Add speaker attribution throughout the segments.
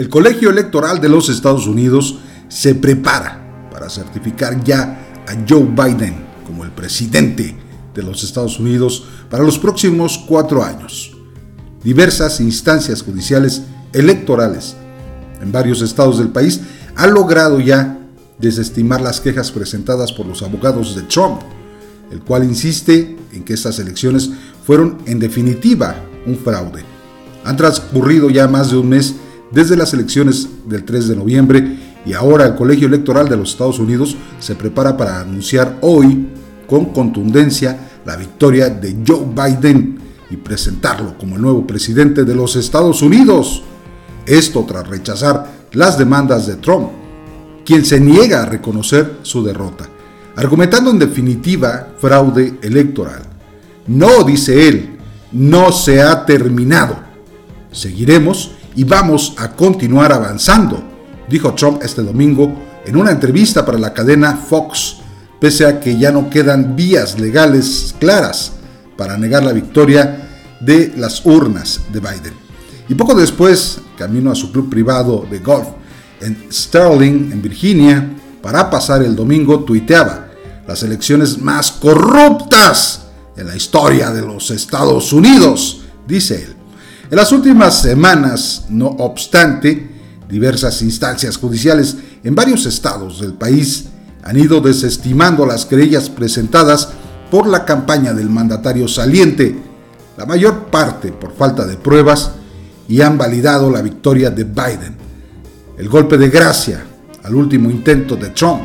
Speaker 1: El Colegio Electoral de los Estados Unidos se prepara para certificar ya a Joe Biden como el presidente de los Estados Unidos para los próximos cuatro años. Diversas instancias judiciales electorales en varios estados del país han logrado ya desestimar las quejas presentadas por los abogados de Trump, el cual insiste en que estas elecciones fueron en definitiva un fraude. Han transcurrido ya más de un mes desde las elecciones del 3 de noviembre y ahora el Colegio Electoral de los Estados Unidos se prepara para anunciar hoy con contundencia la victoria de Joe Biden y presentarlo como el nuevo presidente de los Estados Unidos. Esto tras rechazar las demandas de Trump, quien se niega a reconocer su derrota, argumentando en definitiva fraude electoral. No, dice él, no se ha terminado. Seguiremos y vamos a continuar avanzando, dijo Trump este domingo en una entrevista para la cadena Fox, pese a que ya no quedan vías legales claras para negar la victoria de las urnas de Biden. Y poco después, camino a su club privado de golf en Sterling, en Virginia, para pasar el domingo, tuiteaba las elecciones más corruptas en la historia de los Estados Unidos, dice él. En las últimas semanas, no obstante, diversas instancias judiciales en varios estados del país han ido desestimando las querellas presentadas por la campaña del mandatario saliente, la mayor parte por falta de pruebas, y han validado la victoria de Biden. El golpe de gracia al último intento de Trump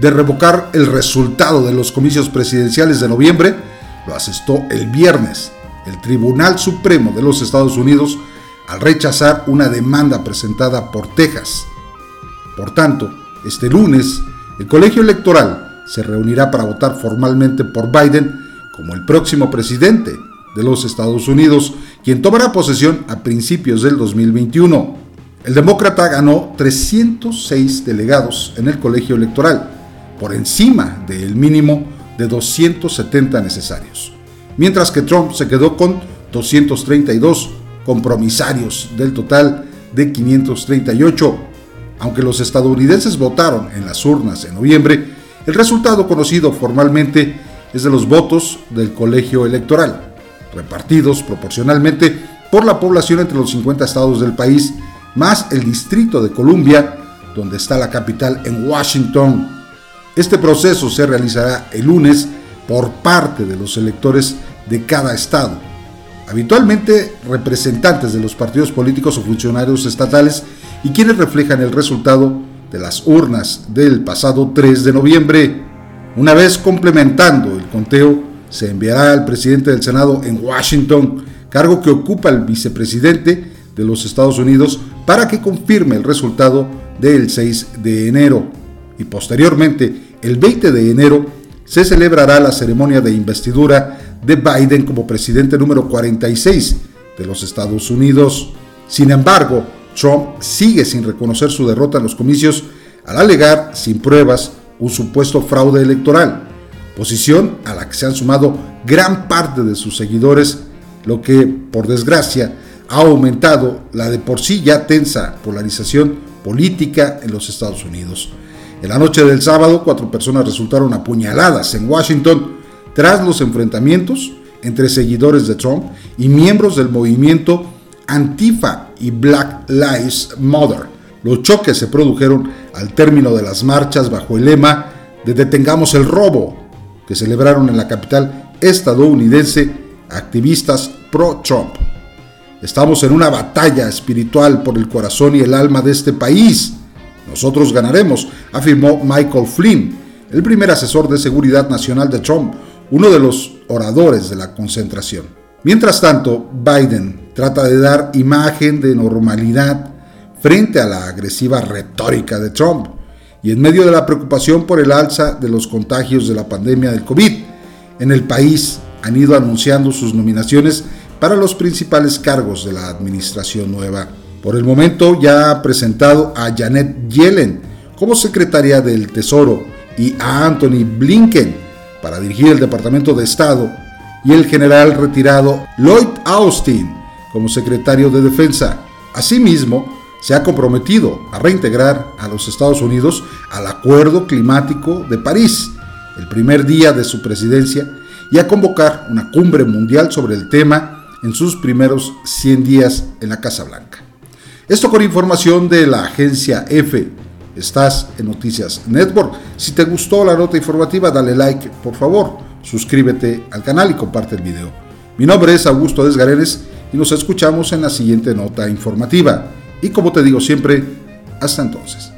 Speaker 1: de revocar el resultado de los comicios presidenciales de noviembre lo asestó el viernes el Tribunal Supremo de los Estados Unidos al rechazar una demanda presentada por Texas. Por tanto, este lunes, el colegio electoral se reunirá para votar formalmente por Biden como el próximo presidente de los Estados Unidos, quien tomará posesión a principios del 2021. El demócrata ganó 306 delegados en el colegio electoral, por encima del mínimo de 270 necesarios mientras que Trump se quedó con 232 compromisarios del total de 538. Aunque los estadounidenses votaron en las urnas en noviembre, el resultado conocido formalmente es de los votos del colegio electoral, repartidos proporcionalmente por la población entre los 50 estados del país, más el Distrito de Columbia, donde está la capital en Washington. Este proceso se realizará el lunes por parte de los electores de cada estado, habitualmente representantes de los partidos políticos o funcionarios estatales y quienes reflejan el resultado de las urnas del pasado 3 de noviembre. Una vez complementando el conteo, se enviará al presidente del Senado en Washington, cargo que ocupa el vicepresidente de los Estados Unidos, para que confirme el resultado del 6 de enero. Y posteriormente, el 20 de enero, se celebrará la ceremonia de investidura de Biden como presidente número 46 de los Estados Unidos. Sin embargo, Trump sigue sin reconocer su derrota en los comicios al alegar, sin pruebas, un supuesto fraude electoral, posición a la que se han sumado gran parte de sus seguidores, lo que, por desgracia, ha aumentado la de por sí ya tensa polarización política en los Estados Unidos. En la noche del sábado, cuatro personas resultaron apuñaladas en Washington tras los enfrentamientos entre seguidores de Trump y miembros del movimiento Antifa y Black Lives Matter. Los choques se produjeron al término de las marchas bajo el lema de Detengamos el robo, que celebraron en la capital estadounidense activistas pro-Trump. Estamos en una batalla espiritual por el corazón y el alma de este país nosotros ganaremos, afirmó Michael Flynn, el primer asesor de seguridad nacional de Trump, uno de los oradores de la concentración. Mientras tanto, Biden trata de dar imagen de normalidad frente a la agresiva retórica de Trump y en medio de la preocupación por el alza de los contagios de la pandemia del COVID en el país han ido anunciando sus nominaciones para los principales cargos de la administración nueva. Por el momento ya ha presentado a Janet Yellen como secretaria del Tesoro y a Anthony Blinken para dirigir el Departamento de Estado y el general retirado Lloyd Austin como secretario de Defensa. Asimismo, se ha comprometido a reintegrar a los Estados Unidos al Acuerdo Climático de París, el primer día de su presidencia, y a convocar una cumbre mundial sobre el tema en sus primeros 100 días en la Casa Blanca. Esto con información de la agencia F. Estás en Noticias Network. Si te gustó la nota informativa, dale like, por favor. Suscríbete al canal y comparte el video. Mi nombre es Augusto Desgarenes y nos escuchamos en la siguiente nota informativa. Y como te digo siempre, hasta entonces.